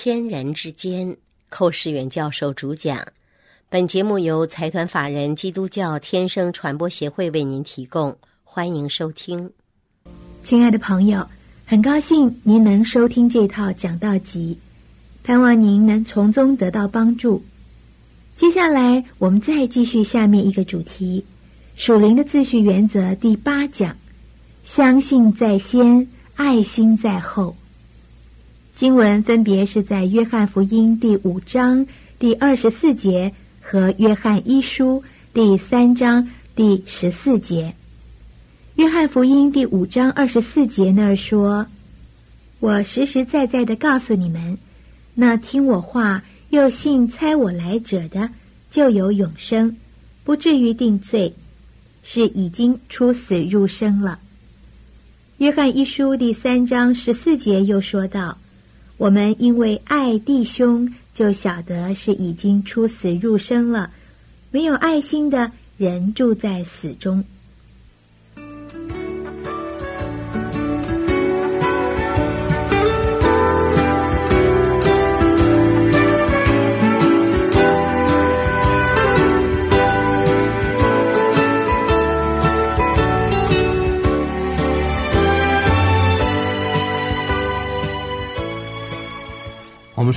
天人之间，寇世远教授主讲。本节目由财团法人基督教天生传播协会为您提供，欢迎收听。亲爱的朋友，很高兴您能收听这套讲道集，盼望您能从中得到帮助。接下来，我们再继续下面一个主题：属灵的秩序原则第八讲，相信在先，爱心在后。经文分别是在约翰福音第五章第二十四节和约翰一书第三章第十四节。约翰福音第五章二十四节那儿说：“我实实在在的告诉你们，那听我话又信猜我来者的，就有永生，不至于定罪，是已经出死入生了。”约翰一书第三章十四节又说道。我们因为爱弟兄，就晓得是已经出死入生了。没有爱心的人住在死中。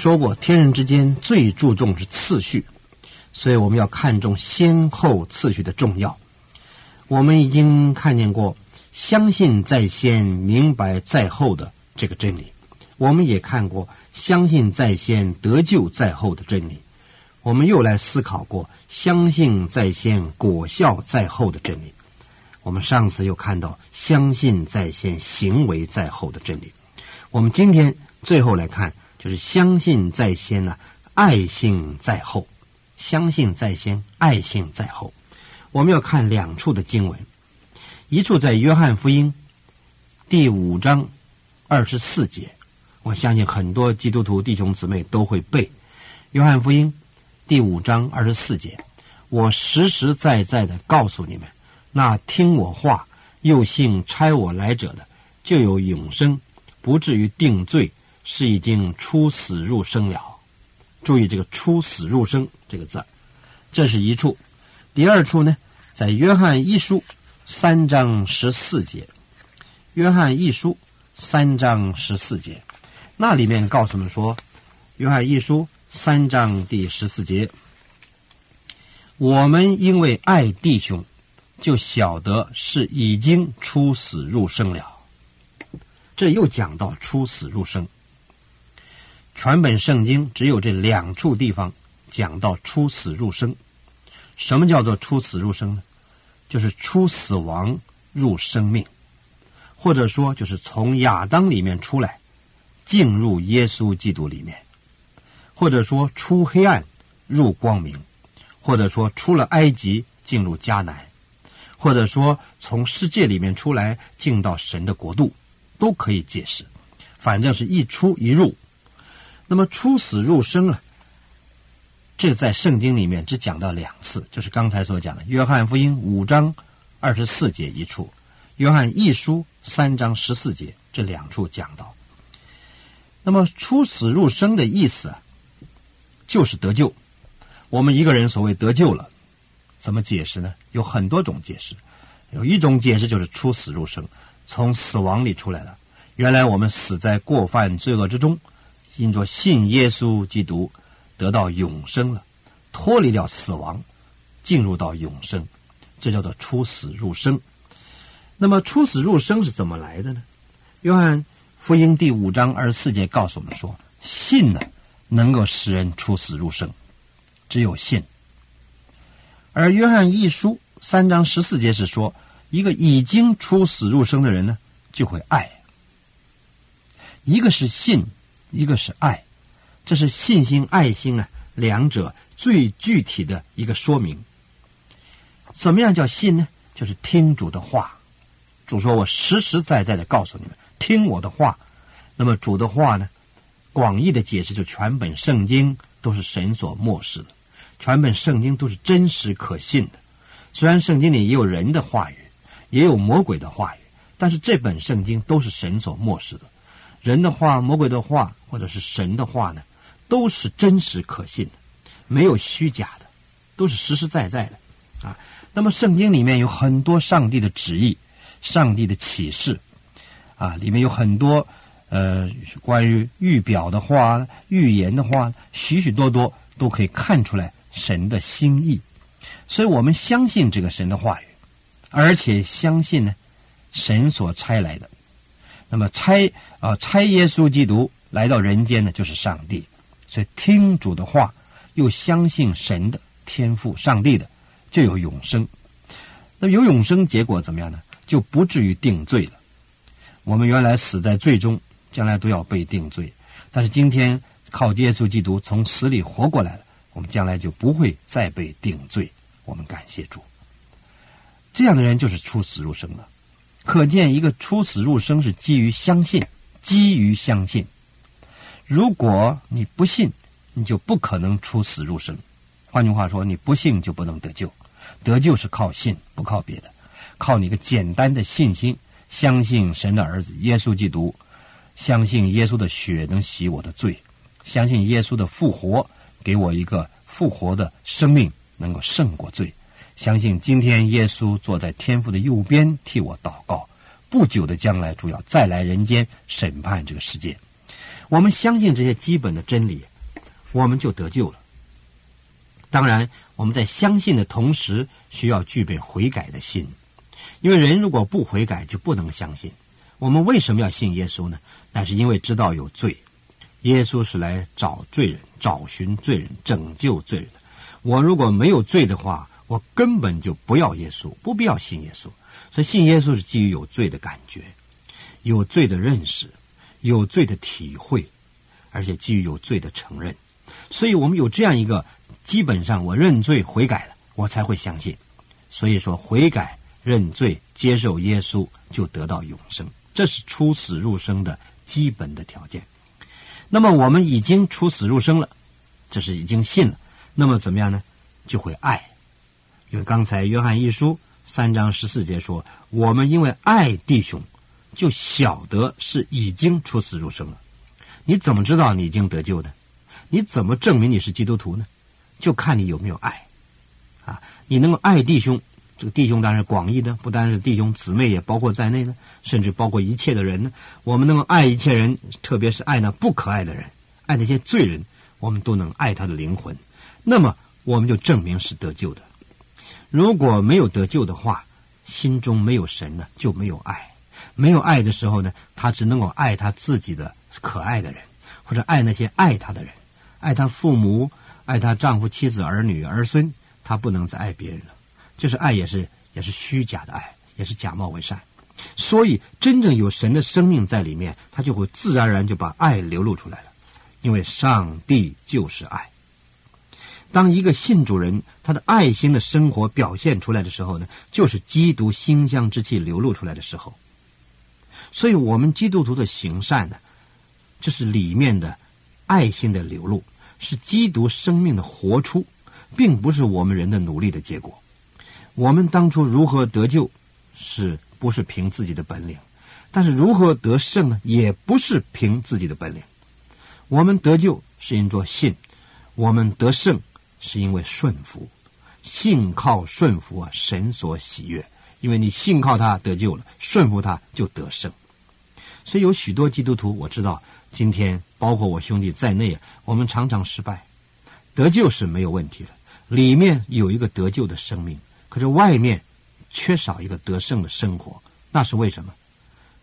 说过，天人之间最注重是次序，所以我们要看重先后次序的重要。我们已经看见过“相信在先，明白在后”的这个真理，我们也看过“相信在先，得救在后”的真理。我们又来思考过“相信在先，果效在后”的真理。我们上次又看到“相信在先，行为在后”的真理。我们今天最后来看。就是相信在先呢，爱信在后。相信在先，爱信在后。我们要看两处的经文，一处在约翰福音第五章二十四节。我相信很多基督徒弟兄姊妹都会背约翰福音第五章二十四节。我实实在在的告诉你们，那听我话又信差我来者的，就有永生，不至于定罪。是已经出死入生了，注意这个“出死入生”这个字，这是一处。第二处呢，在约翰一书三章十四节，约翰一书三章十四节，那里面告诉我们说，约翰一书三章第十四节，我们因为爱弟兄，就晓得是已经出死入生了。这又讲到出死入生。全本圣经只有这两处地方讲到出死入生。什么叫做出死入生呢？就是出死亡入生命，或者说就是从亚当里面出来，进入耶稣基督里面，或者说出黑暗入光明，或者说出了埃及进入迦南，或者说从世界里面出来进到神的国度，都可以解释。反正是一出一入。那么出死入生啊，这在圣经里面只讲到两次，就是刚才所讲的《约翰福音》五章二十四节一处，《约翰一书》三章十四节这两处讲到。那么出死入生的意思啊，就是得救。我们一个人所谓得救了，怎么解释呢？有很多种解释。有一种解释就是出死入生，从死亡里出来了。原来我们死在过犯罪恶之中。因着信耶稣基督，得到永生了，脱离了死亡，进入到永生，这叫做出死入生。那么出死入生是怎么来的呢？约翰福音第五章二十四节告诉我们说：信呢，能够使人出死入生，只有信。而约翰一书三章十四节是说，一个已经出死入生的人呢，就会爱。一个是信。一个是爱，这是信心、爱心啊，两者最具体的一个说明。怎么样叫信呢？就是听主的话。主说：“我实实在在的告诉你们，听我的话。”那么主的话呢？广义的解释就全本圣经都是神所漠视的，全本圣经都是真实可信的。虽然圣经里也有人的话语，也有魔鬼的话语，但是这本圣经都是神所漠视的。人的话、魔鬼的话，或者是神的话呢，都是真实可信的，没有虚假的，都是实实在在的啊。那么圣经里面有很多上帝的旨意、上帝的启示啊，里面有很多呃关于预表的话、预言的话，许许多多都可以看出来神的心意。所以我们相信这个神的话语，而且相信呢，神所差来的。那么差啊差耶稣基督来到人间呢，就是上帝。所以听主的话，又相信神的天赋，上帝的就有永生。那么有永生，结果怎么样呢？就不至于定罪了。我们原来死在罪中，将来都要被定罪。但是今天靠耶稣基督从死里活过来了，我们将来就不会再被定罪。我们感谢主。这样的人就是出死入生了。可见，一个出死入生是基于相信，基于相信。如果你不信，你就不可能出死入生。换句话说，你不信就不能得救。得救是靠信，不靠别的，靠你个简单的信心，相信神的儿子耶稣基督，相信耶稣的血能洗我的罪，相信耶稣的复活给我一个复活的生命，能够胜过罪。相信今天耶稣坐在天父的右边替我祷告。不久的将来，主要再来人间审判这个世界。我们相信这些基本的真理，我们就得救了。当然，我们在相信的同时，需要具备悔改的心，因为人如果不悔改，就不能相信。我们为什么要信耶稣呢？那是因为知道有罪，耶稣是来找罪人、找寻罪人、拯救罪人的。我如果没有罪的话，我根本就不要耶稣，不必要信耶稣。所以，信耶稣是基于有罪的感觉，有罪的认识。有罪的体会，而且基于有罪的承认，所以我们有这样一个基本上，我认罪悔改了，我才会相信。所以说，悔改、认罪、接受耶稣，就得到永生，这是出死入生的基本的条件。那么，我们已经出死入生了，这是已经信了。那么怎么样呢？就会爱，因为刚才约翰一书三章十四节说，我们因为爱弟兄。就晓得是已经出死入生了。你怎么知道你已经得救的？你怎么证明你是基督徒呢？就看你有没有爱啊！你能够爱弟兄，这个弟兄当然广义的，不单是弟兄姊妹，也包括在内呢，甚至包括一切的人呢。我们能够爱一切人，特别是爱那不可爱的人，爱那些罪人，我们都能爱他的灵魂。那么，我们就证明是得救的。如果没有得救的话，心中没有神呢，就没有爱。没有爱的时候呢，他只能够爱他自己的可爱的人，或者爱那些爱他的人，爱他父母，爱他丈夫、妻子、儿女、儿孙，他不能再爱别人了。就是爱也是也是虚假的爱，也是假冒为善。所以，真正有神的生命在里面，他就会自然而然就把爱流露出来了，因为上帝就是爱。当一个信主人他的爱心的生活表现出来的时候呢，就是基督馨香之气流露出来的时候。所以，我们基督徒的行善呢，这是里面的爱心的流露，是基督生命的活出，并不是我们人的努力的结果。我们当初如何得救，是不是凭自己的本领？但是如何得胜呢？也不是凭自己的本领。我们得救是因做信，我们得胜是因为顺服。信靠顺服啊，神所喜悦，因为你信靠他得救了，顺服他就得胜。所以有许多基督徒，我知道今天包括我兄弟在内，我们常常失败。得救是没有问题的，里面有一个得救的生命，可是外面缺少一个得胜的生活，那是为什么？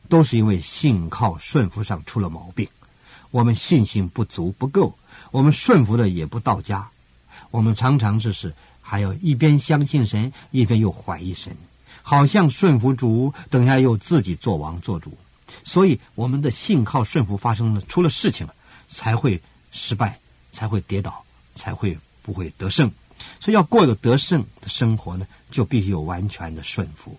都是因为信靠顺服上出了毛病。我们信心不足不够，我们顺服的也不到家。我们常常就是还要一边相信神，一边又怀疑神，好像顺服主，等下又自己做王做主。所以，我们的信靠顺服发生了出了事情了，才会失败，才会跌倒，才会不会得胜。所以，要过一个得胜的生活呢，就必须有完全的顺服。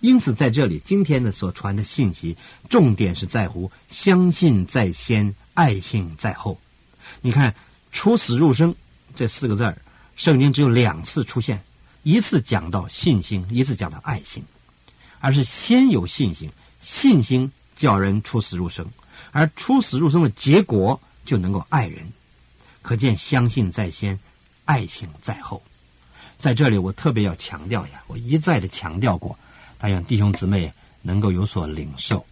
因此，在这里，今天的所传的信息，重点是在乎相信在先，爱信在后。你看，“出死入生”这四个字儿，圣经只有两次出现，一次讲到信心，一次讲到爱心，而是先有信心，信心。叫人出死入生，而出死入生的结果就能够爱人，可见相信在先，爱情在后。在这里，我特别要强调呀，我一再的强调过，但愿弟兄姊妹能够有所领受。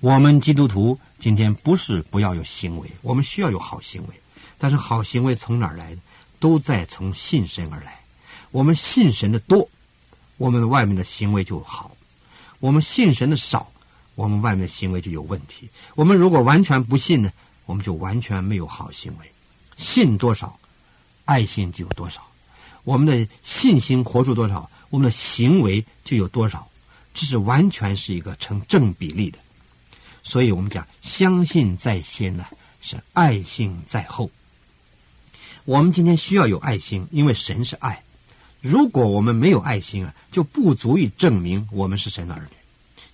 我们基督徒今天不是不要有行为，我们需要有好行为，但是好行为从哪儿来的？都在从信神而来。我们信神的多，我们外面的行为就好；我们信神的少，我们外面的行为就有问题。我们如果完全不信呢，我们就完全没有好行为。信多少，爱心就有多少；我们的信心活出多少，我们的行为就有多少。这是完全是一个成正比例的。所以我们讲，相信在先呢，是爱心在后。我们今天需要有爱心，因为神是爱。如果我们没有爱心啊，就不足以证明我们是神的儿女。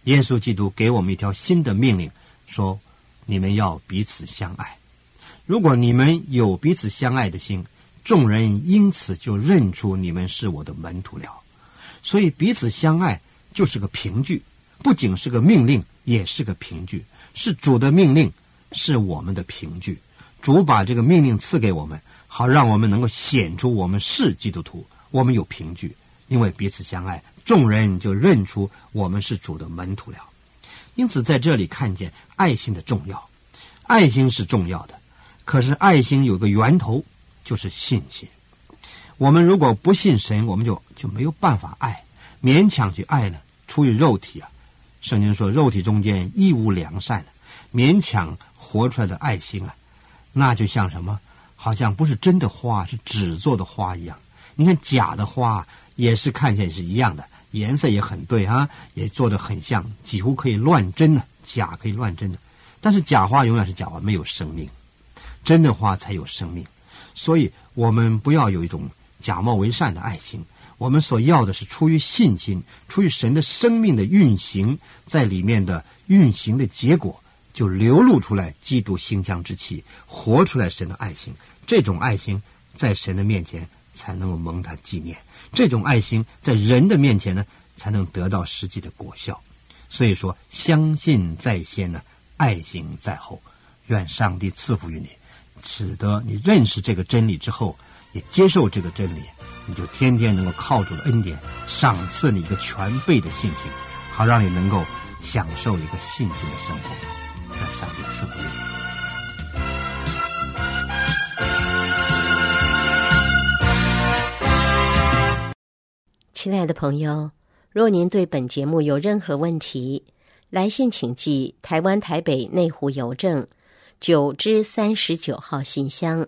耶稣基督给我们一条新的命令，说：你们要彼此相爱。如果你们有彼此相爱的心，众人因此就认出你们是我的门徒了。所以彼此相爱就是个凭据，不仅是个命令，也是个凭据。是主的命令，是我们的凭据。主把这个命令赐给我们，好让我们能够显出我们是基督徒，我们有凭据。因为彼此相爱，众人就认出我们是主的门徒了。因此，在这里看见爱心的重要，爱心是重要的。可是，爱心有个源头，就是信心。我们如果不信神，我们就就没有办法爱，勉强去爱呢，出于肉体啊。圣经说，肉体中间一无良善，勉强活出来的爱心啊，那就像什么？好像不是真的花，是纸做的花一样。你看假的花也是看见是一样的，颜色也很对啊，也做的很像，几乎可以乱真的，假可以乱真的。但是假花永远是假花，没有生命。真的花才有生命，所以我们不要有一种假冒为善的爱心。我们所要的是出于信心，出于神的生命的运行，在里面的运行的结果，就流露出来基督馨香之气，活出来神的爱心。这种爱心在神的面前才能够蒙他纪念，这种爱心在人的面前呢，才能得到实际的果效。所以说，相信在先呢，爱心在后。愿上帝赐福于你。使得你认识这个真理之后，也接受这个真理，你就天天能够靠主的恩典赏赐你一个全备的信心，好让你能够享受一个信心的生活。愿上帝赐福你亲爱的朋友，若您对本节目有任何问题，来信请寄台湾台北内湖邮政。九之三十九号信箱，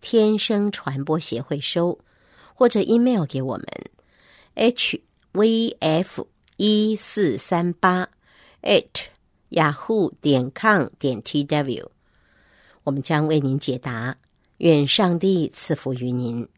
天生传播协会收，或者 email 给我们，h v f 一四三八 at yahoo 点 com 点 t w，我们将为您解答。愿上帝赐福于您。